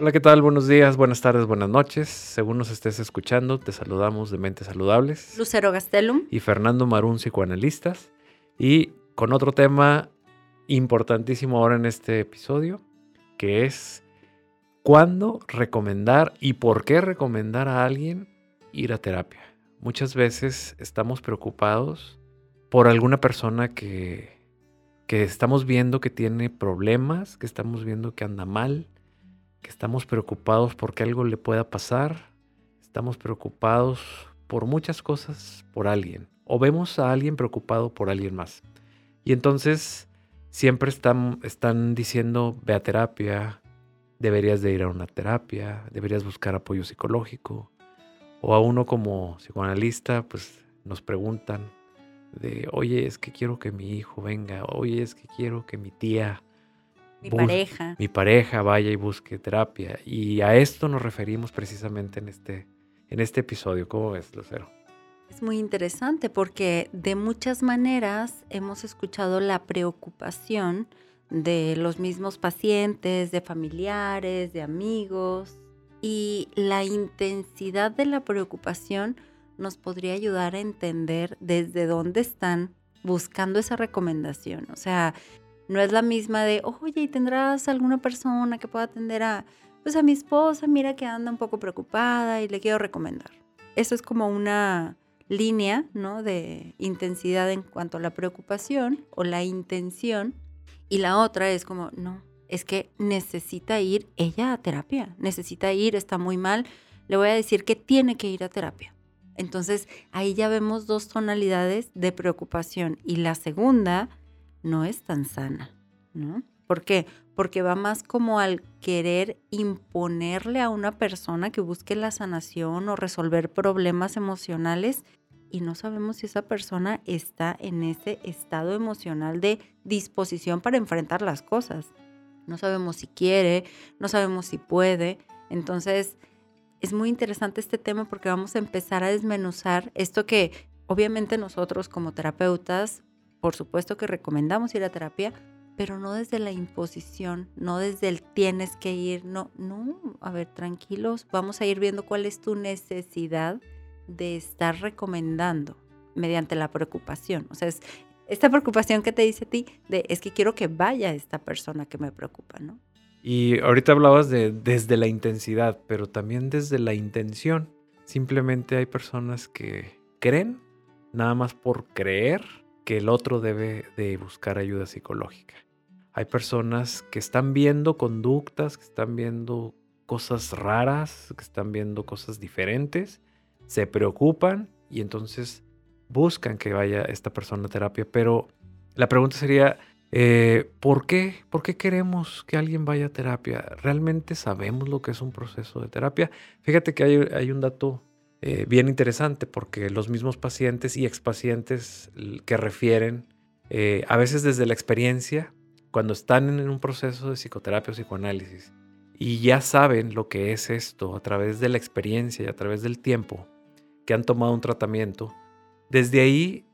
Hola, ¿qué tal? Buenos días, buenas tardes, buenas noches. Según nos estés escuchando, te saludamos de Mentes Saludables. Lucero Gastelum. Y Fernando Marún, psicoanalistas. Y con otro tema importantísimo ahora en este episodio, que es cuándo recomendar y por qué recomendar a alguien ir a terapia. Muchas veces estamos preocupados por alguna persona que, que estamos viendo que tiene problemas, que estamos viendo que anda mal, que estamos preocupados porque algo le pueda pasar, estamos preocupados por muchas cosas por alguien, o vemos a alguien preocupado por alguien más. Y entonces siempre están, están diciendo, ve a terapia, deberías de ir a una terapia, deberías buscar apoyo psicológico. O a uno como psicoanalista, pues nos preguntan de, oye, es que quiero que mi hijo venga, oye, es que quiero que mi tía, mi pareja, mi pareja vaya y busque terapia. Y a esto nos referimos precisamente en este, en este episodio. ¿Cómo ves, Lucero? Es muy interesante porque de muchas maneras hemos escuchado la preocupación de los mismos pacientes, de familiares, de amigos. Y la intensidad de la preocupación nos podría ayudar a entender desde dónde están buscando esa recomendación. O sea, no es la misma de, oye, ¿tendrás alguna persona que pueda atender a, pues a mi esposa? Mira que anda un poco preocupada y le quiero recomendar. Eso es como una línea, ¿no? De intensidad en cuanto a la preocupación o la intención y la otra es como, no, es que necesita ir ella a terapia, necesita ir, está muy mal, le voy a decir que tiene que ir a terapia. Entonces ahí ya vemos dos tonalidades de preocupación y la segunda no es tan sana, ¿no? ¿Por qué? Porque va más como al querer imponerle a una persona que busque la sanación o resolver problemas emocionales y no sabemos si esa persona está en ese estado emocional de disposición para enfrentar las cosas. No sabemos si quiere, no sabemos si puede. Entonces, es muy interesante este tema porque vamos a empezar a desmenuzar esto que obviamente nosotros como terapeutas, por supuesto que recomendamos ir a terapia, pero no desde la imposición, no desde el tienes que ir, no, no, a ver, tranquilos, vamos a ir viendo cuál es tu necesidad de estar recomendando mediante la preocupación. O sea, es esta preocupación que te dice a ti de es que quiero que vaya esta persona que me preocupa, ¿no? Y ahorita hablabas de desde la intensidad, pero también desde la intención. Simplemente hay personas que creen, nada más por creer, que el otro debe de buscar ayuda psicológica. Hay personas que están viendo conductas, que están viendo cosas raras, que están viendo cosas diferentes se preocupan y entonces buscan que vaya esta persona a terapia. Pero la pregunta sería, eh, ¿por qué? ¿Por qué queremos que alguien vaya a terapia? ¿Realmente sabemos lo que es un proceso de terapia? Fíjate que hay, un dato eh, bien interesante porque los mismos pacientes y expacientes que refieren, eh, a veces desde la experiencia, cuando están en un proceso de psicoterapia o psicoanálisis, y ya saben lo que es esto a través de la experiencia y a través del tiempo, que han tomado un tratamiento, desde ahí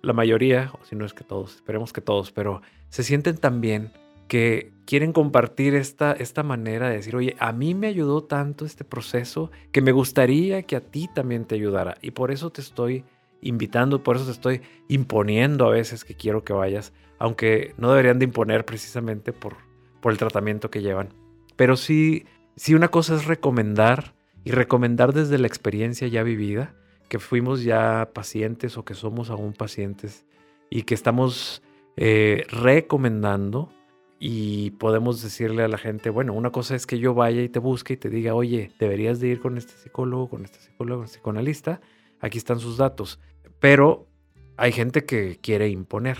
la mayoría, o si no es que todos, esperemos que todos, pero se sienten tan bien que quieren compartir esta, esta manera de decir, oye, a mí me ayudó tanto este proceso que me gustaría que a ti también te ayudara. Y por eso te estoy invitando, por eso te estoy imponiendo a veces que quiero que vayas, aunque no deberían de imponer precisamente por, por el tratamiento que llevan. Pero sí, sí una cosa es recomendar y recomendar desde la experiencia ya vivida, que fuimos ya pacientes o que somos aún pacientes y que estamos eh, recomendando y podemos decirle a la gente, bueno, una cosa es que yo vaya y te busque y te diga, oye, deberías de ir con este psicólogo, con este psicólogo, con psicoanalista, aquí están sus datos. Pero hay gente que quiere imponer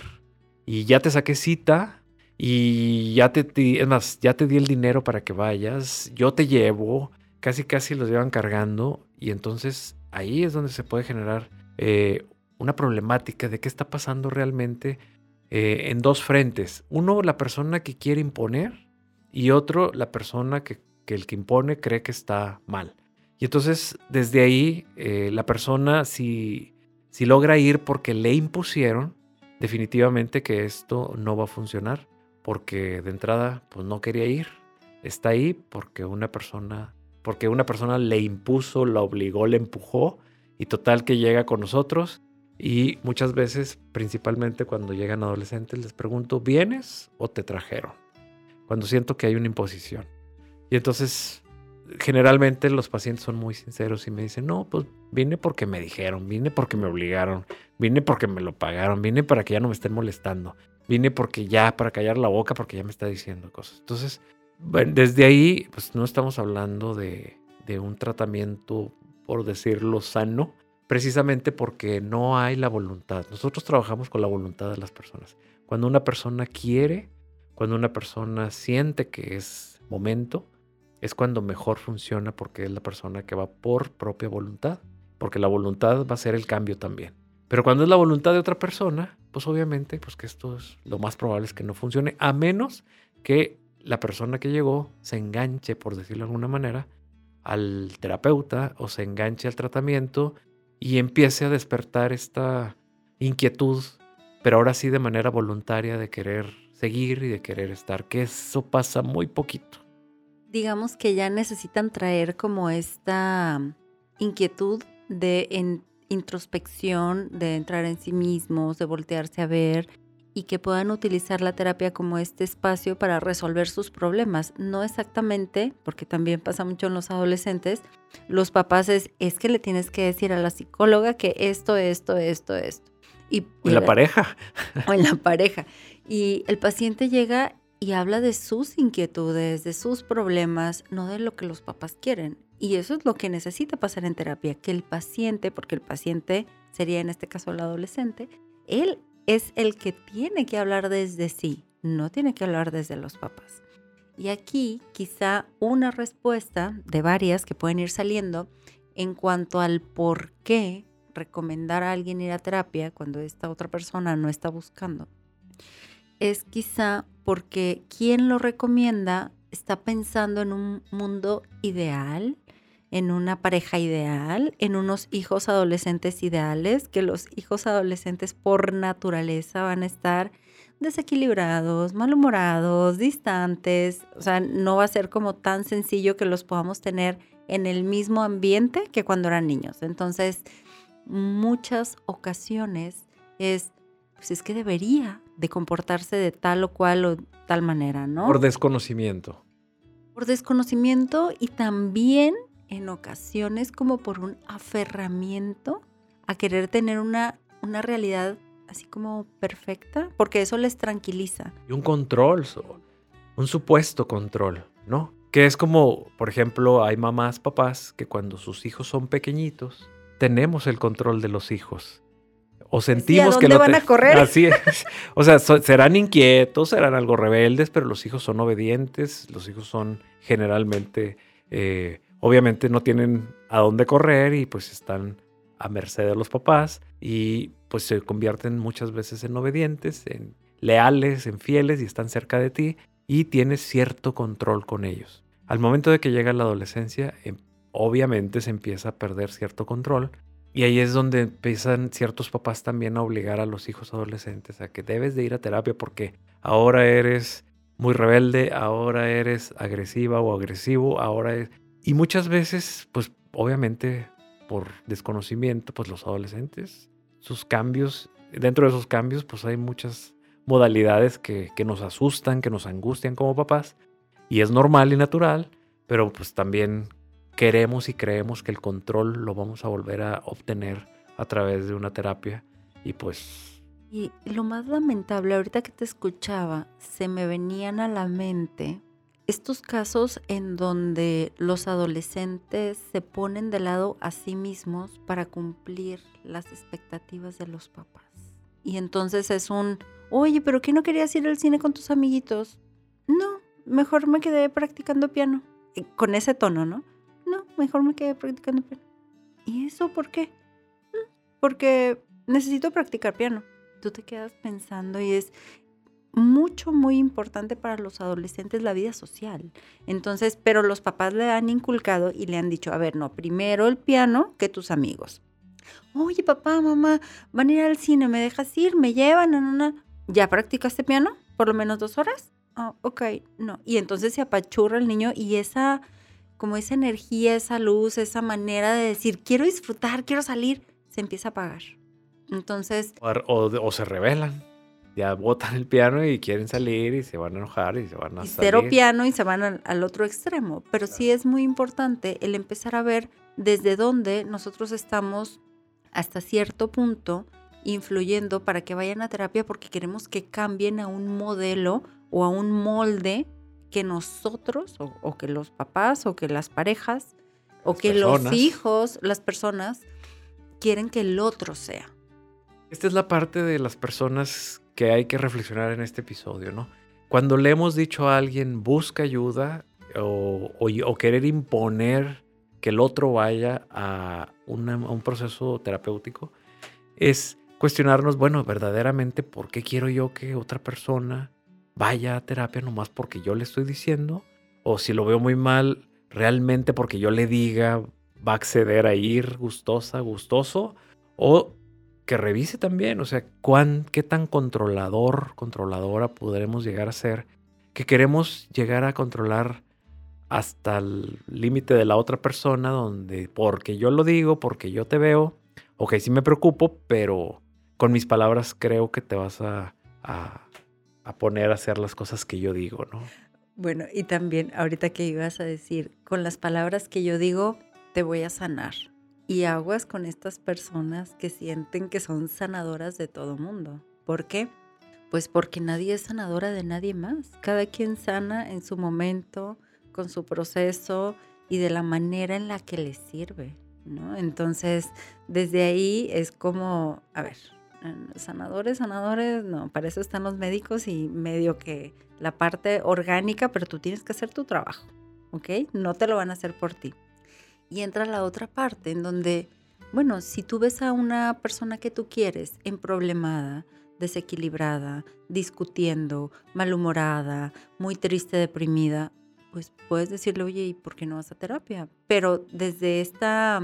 y ya te saqué cita y ya te, es más, ya te di el dinero para que vayas, yo te llevo, casi casi los llevan cargando y entonces ahí es donde se puede generar eh, una problemática de qué está pasando realmente eh, en dos frentes. Uno, la persona que quiere imponer y otro, la persona que, el que impone cree que está mal. Y entonces desde ahí eh, la persona si, si logra ir porque le impusieron, definitivamente que esto no va a funcionar porque de entrada pues no quería ir está ahí porque una persona, porque una persona le impuso, la obligó, le empujó y total que llega con nosotros y muchas veces, principalmente cuando llegan adolescentes, les pregunto, ¿vienes o te trajeron? Cuando siento que hay una imposición. Y entonces, generalmente los pacientes son muy sinceros y me dicen, no, pues vine porque me dijeron, vine porque me obligaron, vine porque me lo pagaron, vine para que ya no me estén molestando, vine porque ya, para callar la boca, porque ya me está diciendo cosas. Entonces, bueno, desde ahí, pues no estamos hablando de, de un tratamiento, por decirlo, sano, precisamente porque no hay la voluntad. Nosotros trabajamos con la voluntad de las personas. Cuando una persona quiere, cuando una persona siente que es momento, es cuando mejor funciona porque es la persona que va por propia voluntad, porque la voluntad va a ser el cambio también. Pero cuando es la voluntad de otra persona, pues obviamente, pues que esto es lo más probable es que no funcione, a menos que la persona que llegó se enganche, por decirlo de alguna manera, al terapeuta o se enganche al tratamiento y empiece a despertar esta inquietud, pero ahora sí de manera voluntaria de querer seguir y de querer estar, que eso pasa muy poquito. Digamos que ya necesitan traer como esta inquietud de introspección, de entrar en sí mismos, de voltearse a ver y que puedan utilizar la terapia como este espacio para resolver sus problemas. No exactamente, porque también pasa mucho en los adolescentes, los papás es, es que le tienes que decir a la psicóloga que esto, esto, esto, esto. Y, en la pareja. O en la pareja. Y el paciente llega y habla de sus inquietudes, de sus problemas, no de lo que los papás quieren. Y eso es lo que necesita pasar en terapia, que el paciente, porque el paciente sería en este caso el adolescente, él es el que tiene que hablar desde sí, no tiene que hablar desde los papás. Y aquí quizá una respuesta de varias que pueden ir saliendo en cuanto al por qué recomendar a alguien ir a terapia cuando esta otra persona no está buscando, es quizá porque quien lo recomienda está pensando en un mundo ideal, en una pareja ideal, en unos hijos adolescentes ideales, que los hijos adolescentes por naturaleza van a estar desequilibrados, malhumorados, distantes, o sea, no va a ser como tan sencillo que los podamos tener en el mismo ambiente que cuando eran niños. Entonces, muchas ocasiones es, pues es que debería de comportarse de tal o cual o tal manera, ¿no? Por desconocimiento. Por desconocimiento y también en ocasiones como por un aferramiento a querer tener una, una realidad así como perfecta, porque eso les tranquiliza. Y un control, un supuesto control, ¿no? Que es como, por ejemplo, hay mamás, papás que cuando sus hijos son pequeñitos, tenemos el control de los hijos. O sentimos que no van a correr. Así es. O sea, serán inquietos, serán algo rebeldes, pero los hijos son obedientes, los hijos son generalmente eh, obviamente no tienen a dónde correr y pues están a merced de los papás y pues se convierten muchas veces en obedientes, en leales, en fieles y están cerca de ti y tienes cierto control con ellos. Al momento de que llega la adolescencia, em, obviamente se empieza a perder cierto control y ahí es donde empiezan ciertos papás también a obligar a los hijos adolescentes a que debes de ir a terapia porque ahora eres muy rebelde, ahora eres agresiva o agresivo, ahora es... Y muchas veces, pues obviamente por desconocimiento, pues los adolescentes, sus cambios, dentro de esos cambios, pues hay muchas modalidades que, que nos asustan, que nos angustian como papás. Y es normal y natural, pero pues también queremos y creemos que el control lo vamos a volver a obtener a través de una terapia. Y pues... Y lo más lamentable, ahorita que te escuchaba, se me venían a la mente estos casos en donde los adolescentes se ponen de lado a sí mismos para cumplir las expectativas de los papás. Y entonces es un, oye, pero ¿qué no querías ir al cine con tus amiguitos? No, mejor me quedé practicando piano. Con ese tono, ¿no? No, mejor me quedé practicando piano. ¿Y eso por qué? Mm, porque necesito practicar piano. Tú te quedas pensando y es, mucho, muy importante para los adolescentes la vida social. Entonces, pero los papás le han inculcado y le han dicho, a ver, no, primero el piano que tus amigos. Oye, papá, mamá, van a ir al cine, ¿me dejas ir? ¿Me llevan? No, no, ¿Ya practicaste piano? ¿Por lo menos dos horas? ah, ok, no. Y entonces se apachurra el niño y esa, como esa energía, esa luz, esa manera de decir, quiero disfrutar, quiero salir, se empieza a apagar. Entonces... O, se rebelan. Ya botan el piano y quieren salir y se van a enojar y se van a... Y cero piano y se van al, al otro extremo. Pero sí es muy importante el empezar a ver desde dónde nosotros estamos hasta cierto punto influyendo para que vayan a terapia porque queremos que cambien a un modelo o a un molde que nosotros o, que los papás o que las parejas o que los hijos, las personas quieren que el otro sea. Esta es la parte de las personas que hay que reflexionar en este episodio, ¿no? Cuando le hemos dicho a alguien busca ayuda o, o, querer imponer que el otro vaya a, a un proceso terapéutico, es cuestionarnos, bueno, verdaderamente, ¿por qué quiero yo que otra persona vaya a terapia nomás porque yo le estoy diciendo? O si lo veo muy mal, realmente porque yo le diga, va a acceder a ir gustosa, gustoso, o que revise también, o sea, cuán, qué tan controlador, controladora podremos llegar a ser, que queremos llegar a controlar hasta el límite de la otra persona, donde porque yo lo digo, porque yo te veo, ok, sí me preocupo, pero con mis palabras creo que te vas a, poner a hacer las cosas que yo digo, ¿no? Bueno, y también ahorita que ibas a decir, con las palabras que yo digo, te voy a sanar. Y aguas con estas personas que sienten que son sanadoras de todo mundo. ¿Por qué? Pues porque nadie es sanadora de nadie más. Cada quien sana en su momento, con su proceso y de la manera en la que le sirve, ¿no? Entonces, desde ahí es como, a ver, sanadores, sanadores, no, para eso están los médicos y medio que la parte orgánica, pero tú tienes que hacer tu trabajo, ¿ok? No te lo van a hacer por ti. Y entra la otra parte en donde, bueno, si tú ves a una persona que tú quieres en problemada, desequilibrada, discutiendo, malhumorada, muy triste, deprimida, pues puedes decirle, oye, ¿y por qué no vas a terapia? Pero desde esta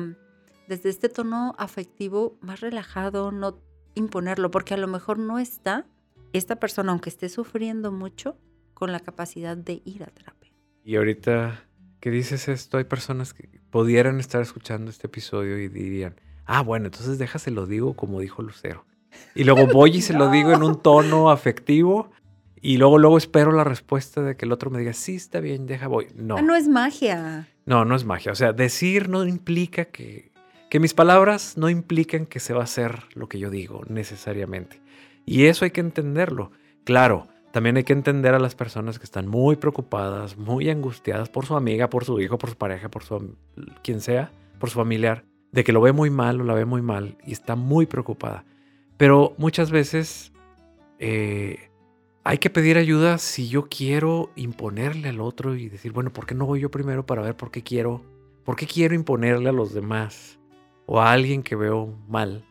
desde este tono afectivo más relajado, no imponerlo, porque a lo mejor no está esta persona, aunque esté sufriendo mucho, con la capacidad de ir a terapia. Y ahorita que dices esto, hay personas que pudieran estar escuchando este episodio y dirían, ah, bueno, entonces déjaselo digo como dijo Lucero. Y luego voy y se lo digo en un tono afectivo y luego, luego espero la respuesta de que el otro me diga, sí, está bien, deja, voy. No. Ah, no es magia. No, no es magia. O sea, decir no implica que que mis palabras no implican que se va a hacer lo que yo digo necesariamente. Y eso hay que entenderlo. Claro, también hay que entender a las personas que están muy preocupadas, muy angustiadas por su amiga, por su hijo, por su pareja, por su quien sea, por su familiar, de que lo ve muy mal o la ve muy mal y está muy preocupada. Pero muchas veces eh, hay que pedir ayuda si yo quiero imponerle al otro y decir, bueno, ¿por qué no voy yo primero para ver por qué quiero, por qué quiero imponerle a los demás? o a alguien que veo mal,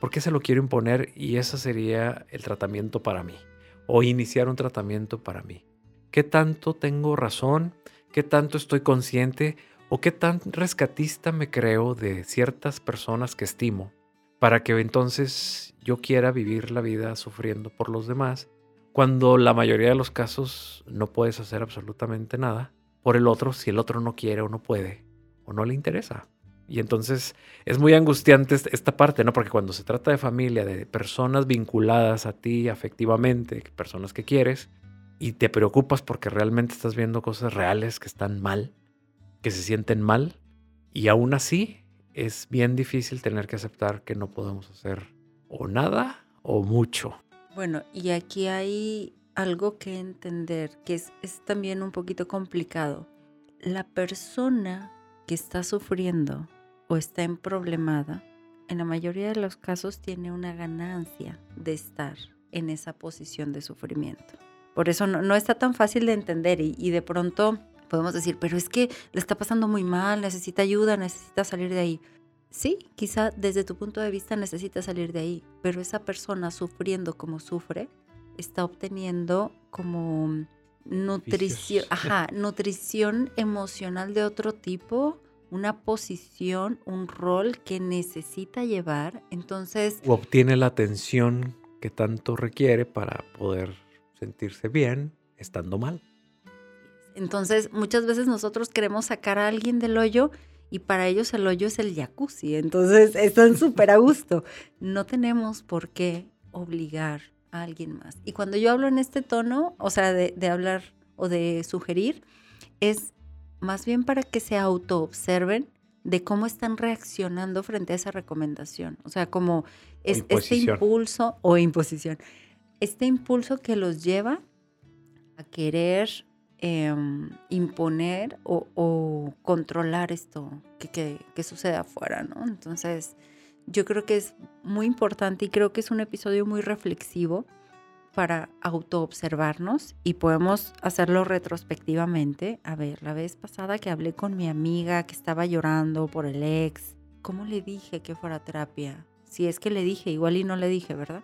¿por qué se lo quiero imponer? Y ese sería el tratamiento para mí, o iniciar un tratamiento para mí. ¿Qué tanto tengo razón? ¿Qué tanto estoy consciente? ¿O qué tan rescatista me creo de ciertas personas que estimo? Para que entonces yo quiera vivir la vida sufriendo por los demás, cuando la mayoría de los casos no puedes hacer absolutamente nada por el otro si el otro no quiere o no puede o no le interesa. Y entonces es muy angustiante esta parte, ¿no? Porque cuando se trata de familia, de personas vinculadas a ti afectivamente, personas que quieres, y te preocupas porque realmente estás viendo cosas reales que están mal, que se sienten mal, y aún así es bien difícil tener que aceptar que no podemos hacer o nada o mucho. Bueno, y aquí hay algo que entender, que es, es también un poquito complicado. La persona que está sufriendo o está en problemada, en la mayoría de los casos tiene una ganancia de estar en esa posición de sufrimiento. Por eso no, está tan fácil de entender y, de pronto podemos decir, pero es que le está pasando muy mal, necesita ayuda, necesita salir de ahí. Sí, quizá desde tu punto de vista necesita salir de ahí, pero esa persona sufriendo como sufre está obteniendo como nutrición, ajá, nutrición emocional de otro tipo una posición, un rol que necesita llevar, entonces... O obtiene la atención que tanto requiere para poder sentirse bien, estando mal. Entonces, muchas veces nosotros queremos sacar a alguien del hoyo y para ellos el hoyo es el jacuzzi. Entonces, están súper a gusto. No tenemos por qué obligar a alguien más. Y cuando yo hablo en este tono, o sea, de, de hablar o de sugerir, es más bien para que se autoobserven de cómo están reaccionando frente a esa recomendación. O sea, como es, este impulso o imposición, este impulso que los lleva a querer em, imponer o, controlar esto que, que, sucede afuera, ¿no? Entonces, yo creo que es muy importante y creo que es un episodio muy reflexivo para autoobservarnos y podemos hacerlo retrospectivamente. A ver, la vez pasada que hablé con mi amiga que estaba llorando por el ex, ¿cómo le dije que fuera terapia? Si es que le dije, igual y no le dije, ¿verdad?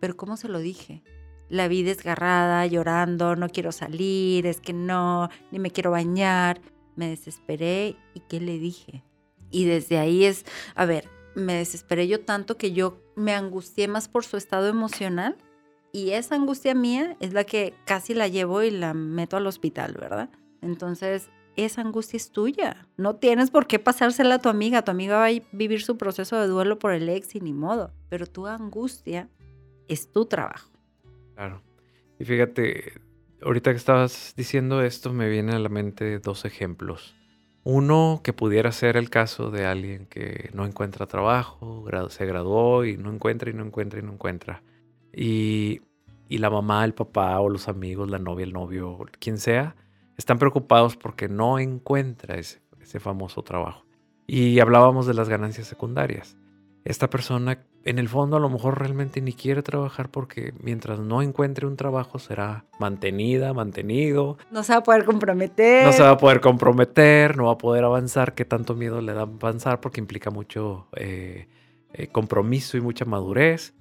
Pero ¿cómo se lo dije? La vi desgarrada, llorando, no quiero salir, es que no, ni me quiero bañar. Me desesperé y ¿qué le dije? Y desde ahí es, a ver, me desesperé yo tanto que yo me angustié más por su estado emocional y esa angustia mía es la que casi la llevo y la meto al hospital, ¿verdad? Entonces, esa angustia es tuya. No tienes por qué pasársela a tu amiga. Tu amiga va a vivir su proceso de duelo por el ex y ni modo. Pero tu angustia es tu trabajo. Claro. Y fíjate, ahorita que estabas diciendo esto, me vienen a la mente dos ejemplos. Uno que pudiera ser el caso de alguien que no encuentra trabajo, se graduó y no encuentra y no encuentra y no encuentra. Y, la mamá, el papá o los amigos, la novia, el novio, quien sea, están preocupados porque no encuentra ese, famoso trabajo. Y hablábamos de las ganancias secundarias. Esta persona en el fondo a lo mejor realmente ni quiere trabajar porque mientras no encuentre un trabajo será mantenida, mantenido. No se va a poder comprometer. No se va a poder comprometer, no va a poder avanzar, que tanto miedo le da avanzar porque implica mucho eh, eh, compromiso y mucha madurez.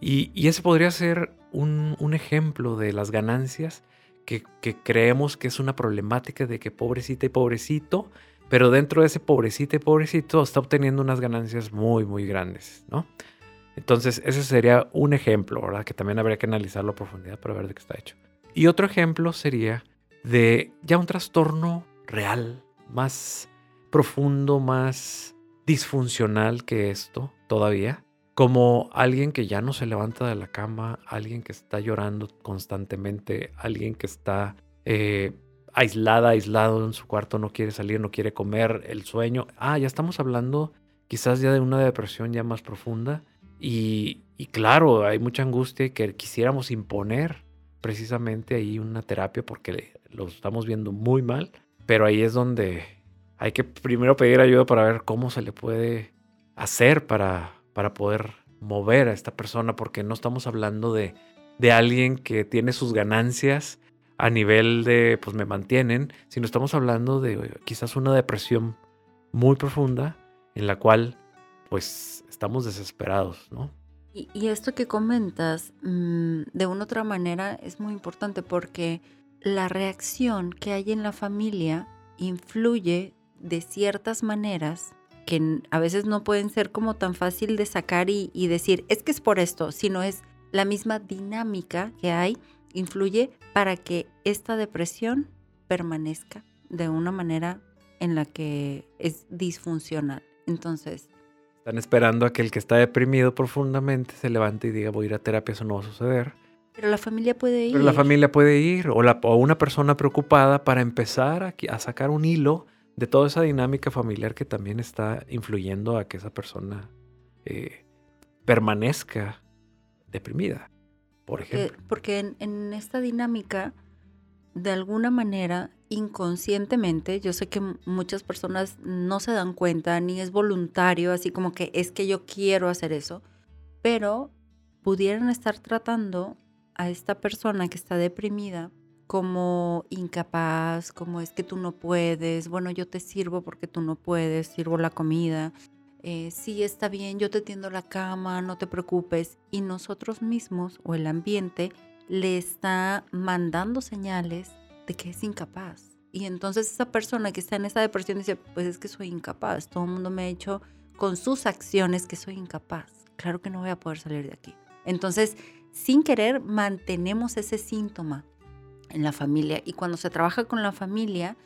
Y, ese podría ser un, ejemplo de las ganancias que, creemos que es una problemática de que pobrecita y pobrecito, pero dentro de ese pobrecita y pobrecito está obteniendo unas ganancias muy, muy grandes, ¿no? Entonces, ese sería un ejemplo, ¿verdad? Que también habría que analizarlo a profundidad para ver de qué está hecho. Y otro ejemplo sería de ya un trastorno real, más profundo, más disfuncional que esto todavía, como alguien que ya no se levanta de la cama, alguien que está llorando constantemente, alguien que está eh, aislada, aislado en su cuarto, no quiere salir, no quiere comer, el sueño. Ah, ya estamos hablando quizás ya de una depresión ya más profunda. Y, claro, hay mucha angustia que quisiéramos imponer precisamente ahí una terapia porque lo estamos viendo muy mal, pero ahí es donde hay que primero pedir ayuda para ver cómo se le puede hacer para para poder mover a esta persona, porque no estamos hablando de, de alguien que tiene sus ganancias a nivel de, pues me mantienen, sino estamos hablando de quizás una depresión muy profunda en la cual, pues, estamos desesperados, ¿no? Y, esto que comentas, mm, de una otra manera, es muy importante porque la reacción que hay en la familia influye de ciertas maneras que a veces no pueden ser como tan fácil de sacar y, decir, es que es por esto, sino es la misma dinámica que hay, influye para que esta depresión permanezca de una manera en la que es disfuncional. Entonces... Están esperando a que el que está deprimido profundamente se levante y diga voy a ir a terapia, eso no va a suceder. Pero la familia puede ir. Pero la familia puede ir, o, la, o una persona preocupada para empezar a, a sacar un hilo de toda esa dinámica familiar que también está influyendo a que esa persona eh, permanezca deprimida, por ejemplo. Porque, en, esta dinámica, de alguna manera, inconscientemente, yo sé que muchas personas no se dan cuenta, ni es voluntario, así como que es que yo quiero hacer eso, pero pudieran estar tratando a esta persona que está deprimida como incapaz, como es que tú no puedes, bueno, yo te sirvo porque tú no puedes, sirvo la comida, eh, sí está bien, yo te tiendo la cama, no te preocupes, y nosotros mismos o el ambiente le está mandando señales de que es incapaz. Y entonces esa persona que está en esa depresión dice, pues es que soy incapaz, todo el mundo me ha dicho con sus acciones que soy incapaz, claro que no voy a poder salir de aquí. Entonces, sin querer, mantenemos ese síntoma en la familia. Y cuando se trabaja con la familia,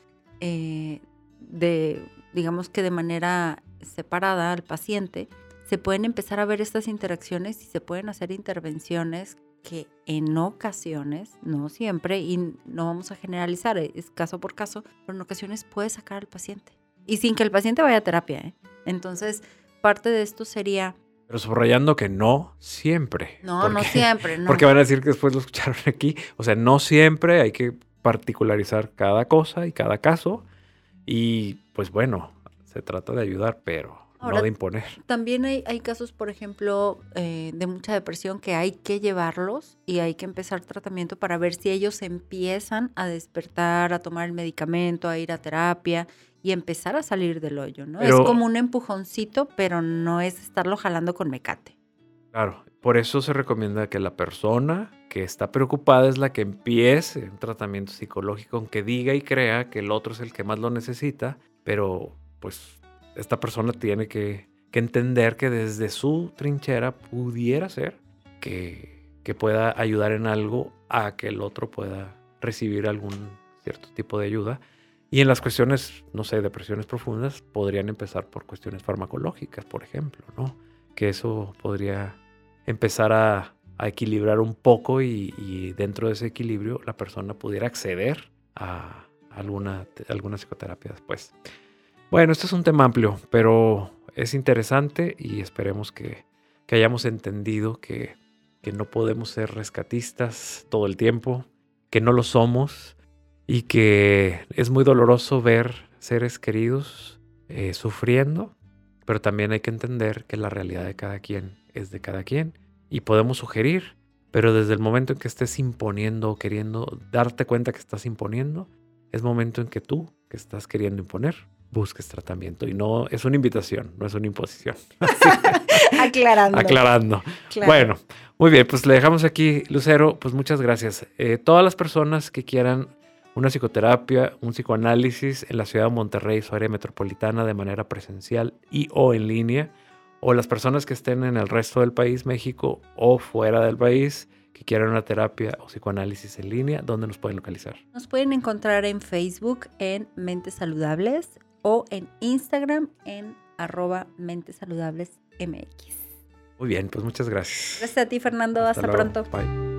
eh, de, digamos que de manera separada al paciente, se pueden empezar a ver estas interacciones y se pueden hacer intervenciones que en ocasiones, no siempre, y no vamos a generalizar, es caso por caso, pero en ocasiones puede sacar al paciente. Y sin que el paciente vaya a terapia. ¿eh? Entonces, parte de esto sería... Pero subrayando que no siempre. No, no siempre. No. Porque van a decir que después lo escucharon aquí. O sea, no siempre hay que particularizar cada cosa y cada caso. Y pues bueno, se trata de ayudar, pero no de imponer. También hay, hay casos, por ejemplo, eh, de mucha depresión que hay que llevarlos y hay que empezar tratamiento para ver si ellos empiezan a despertar, a tomar el medicamento, a ir a terapia y empezar a salir del hoyo, ¿no? es como un empujoncito, pero no es estarlo jalando con mecate. Claro, por eso se recomienda que la persona que está preocupada es la que empiece un tratamiento psicológico, aunque diga y crea que el otro es el que más lo necesita, pero pues esta persona tiene que, entender que desde su trinchera pudiera ser que, pueda ayudar en algo a que el otro pueda recibir algún cierto tipo de ayuda. Y en las cuestiones, no sé, depresiones profundas, podrían empezar por cuestiones farmacológicas, por ejemplo, ¿no? Que eso podría empezar a, equilibrar un poco y, dentro de ese equilibrio la persona pudiera acceder a alguna, alguna psicoterapia después. Bueno, este es un tema amplio, pero es interesante y esperemos que, hayamos entendido que, no podemos ser rescatistas todo el tiempo, que no lo somos y que es muy doloroso ver seres queridos eh, sufriendo, pero también hay que entender que la realidad de cada quien es de cada quien y podemos sugerir, pero desde el momento en que estés imponiendo o queriendo darte cuenta que estás imponiendo, es momento en que tú, que estás queriendo imponer, busques tratamiento. Y no es una invitación, no es una imposición. Aclarando. Aclarando. Bueno, muy bien, pues le dejamos aquí, Lucero, pues muchas gracias. Eh, todas las personas que quieran una psicoterapia, un psicoanálisis en la ciudad de Monterrey, su área metropolitana, de manera presencial y o en línea, o las personas que estén en el resto del país, México, o fuera del país, que quieran una terapia o psicoanálisis en línea, ¿dónde nos pueden localizar? Nos pueden encontrar en Facebook en Mentes Saludables o en Instagram en arroba Mentes Saludables MX. Muy bien, pues muchas gracias. Gracias a ti, Fernando. Hasta, pronto. Bye.